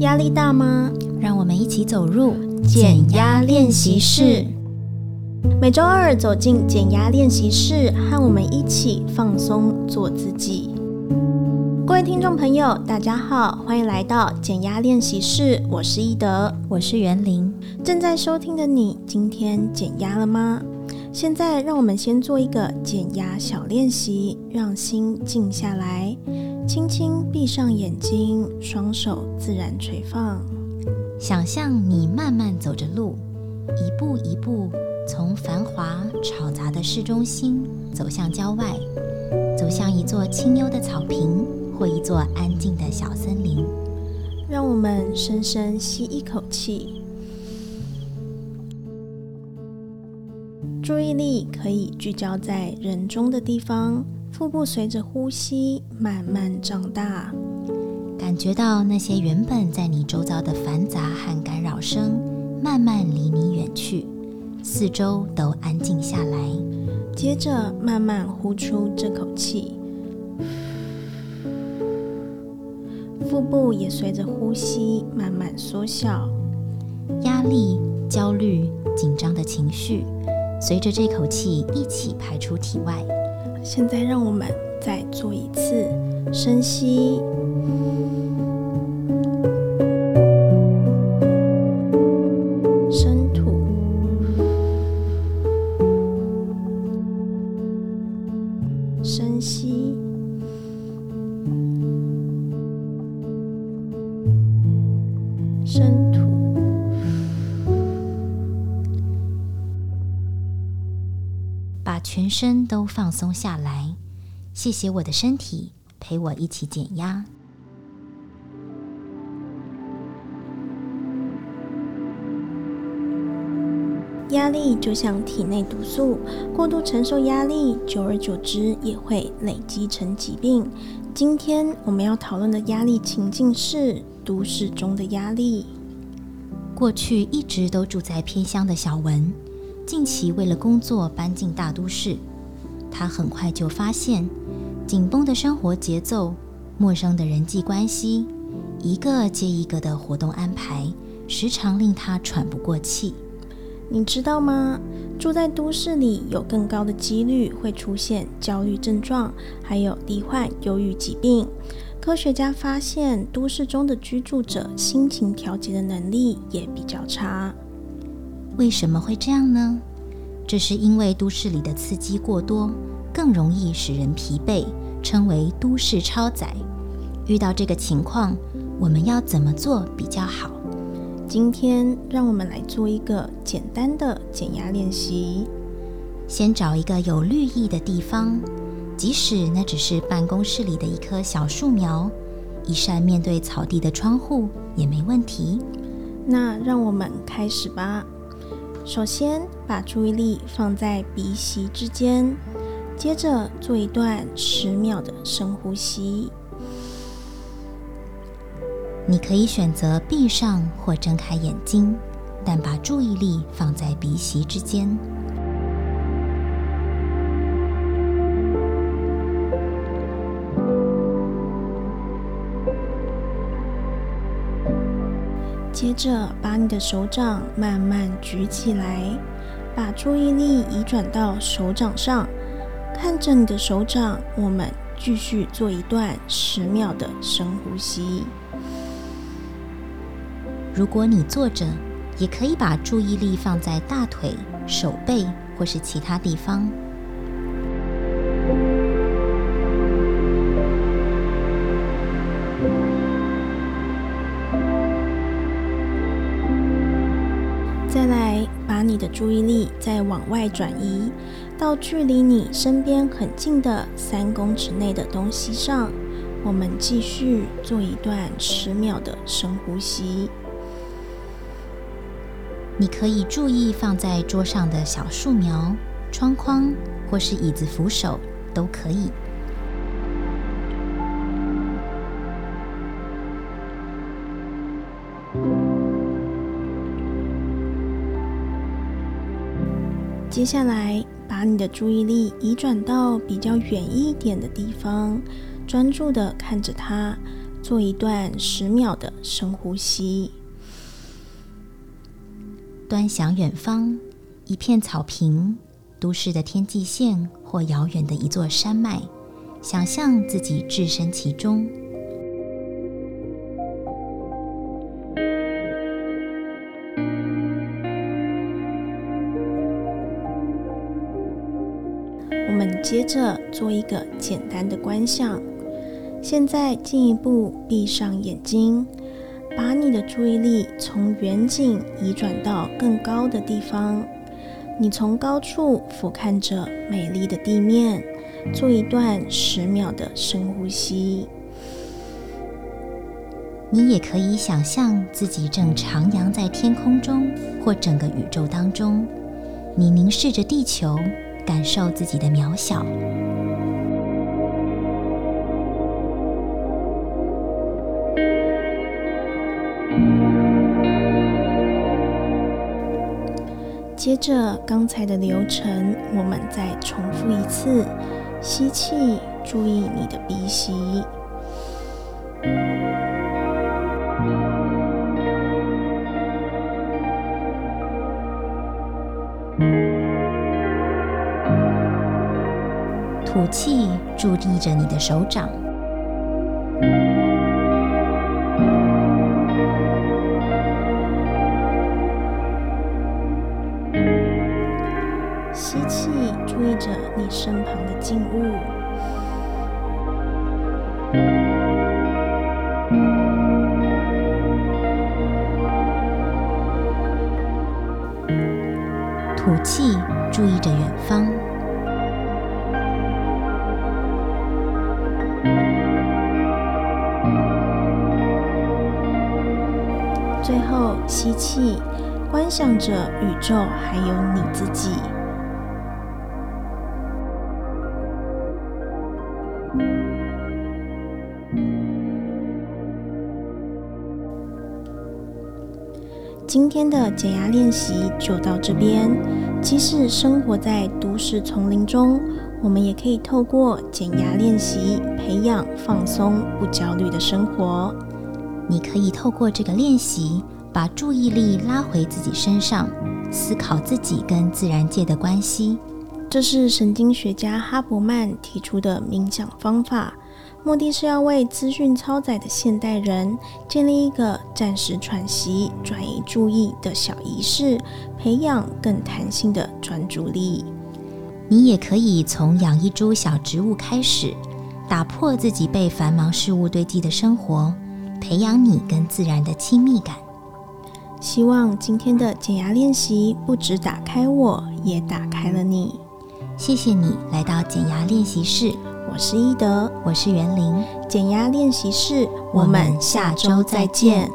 压力大吗？让我们一起走入减压练习室。每周二走进减压练习室，和我们一起放松，做自己。各位听众朋友，大家好，欢迎来到减压练习室。我是一德，我是袁玲。正在收听的你，今天减压了吗？现在让我们先做一个减压小练习，让心静下来，轻轻闭上眼睛，双手自然垂放。想象你慢慢走着路，一步一步从繁华吵杂的市中心走向郊外，走向一座清幽的草坪或一座安静的小森林。让我们深深吸一口气。注意力可以聚焦在人中的地方，腹部随着呼吸慢慢长大，感觉到那些原本在你周遭的繁杂和干扰声慢慢离你远去，四周都安静下来。接着慢慢呼出这口气，腹部也随着呼吸慢慢缩小，压力、焦虑、紧张的情绪。随着这口气一起排出体外。现在让我们再做一次深吸，把全身都放松下来，谢谢我的身体陪我一起减压。压力就像体内毒素，过度承受压力，久而久之也会累积成疾病。今天我们要讨论的压力情境是都市中的压力。过去一直都住在偏乡的小文。近期为了工作搬进大都市，他很快就发现紧绷的生活节奏、陌生的人际关系、一个接一个的活动安排，时常令他喘不过气。你知道吗？住在都市里有更高的几率会出现焦虑症状，还有罹患忧郁疾病。科学家发现，都市中的居住者心情调节的能力也比较差。为什么会这样呢？这是因为都市里的刺激过多，更容易使人疲惫，称为都市超载。遇到这个情况，我们要怎么做比较好？今天让我们来做一个简单的减压练习。先找一个有绿意的地方，即使那只是办公室里的一棵小树苗，一扇面对草地的窗户也没问题。那让我们开始吧。首先，把注意力放在鼻息之间，接着做一段十秒的深呼吸。你可以选择闭上或睁开眼睛，但把注意力放在鼻息之间。接着，把你的手掌慢慢举起来，把注意力移转到手掌上，看着你的手掌，我们继续做一段十秒的深呼吸。如果你坐着，也可以把注意力放在大腿、手背或是其他地方。注意力再往外转移到距离你身边很近的三公尺内的东西上。我们继续做一段十秒的深呼吸。你可以注意放在桌上的小树苗、窗框或是椅子扶手，都可以。接下来，把你的注意力移转到比较远一点的地方，专注的看着它，做一段十秒的深呼吸。端详远方，一片草坪，都市的天际线或遥远的一座山脉，想象自己置身其中。们接着做一个简单的观想。现在进一步闭上眼睛，把你的注意力从远景移转到更高的地方。你从高处俯瞰着美丽的地面，做一段十秒的深呼吸。你也可以想象自己正徜徉在天空中或整个宇宙当中，你凝视着地球。感受自己的渺小。接着刚才的流程，我们再重复一次：吸气，注意你的鼻息。吐气，注意着你的手掌。吸气，注意着你身旁的静物。吐气，注意着远方。吸气，观想着宇宙还有你自己。今天的减压练习就到这边。即使生活在都市丛林中，我们也可以透过减压练习，培养放松、不焦虑的生活。你可以透过这个练习，把注意力拉回自己身上，思考自己跟自然界的关系。这是神经学家哈伯曼提出的冥想方法，目的是要为资讯超载的现代人建立一个暂时喘息、转移注意的小仪式，培养更弹性的专注力。你也可以从养一株小植物开始，打破自己被繁忙事物堆积的生活。培养你跟自然的亲密感。希望今天的减压练习不止打开我，也打开了你。谢谢你来到减压练习室。我是伊德，我是袁玲。减压练习室，我们下周再见。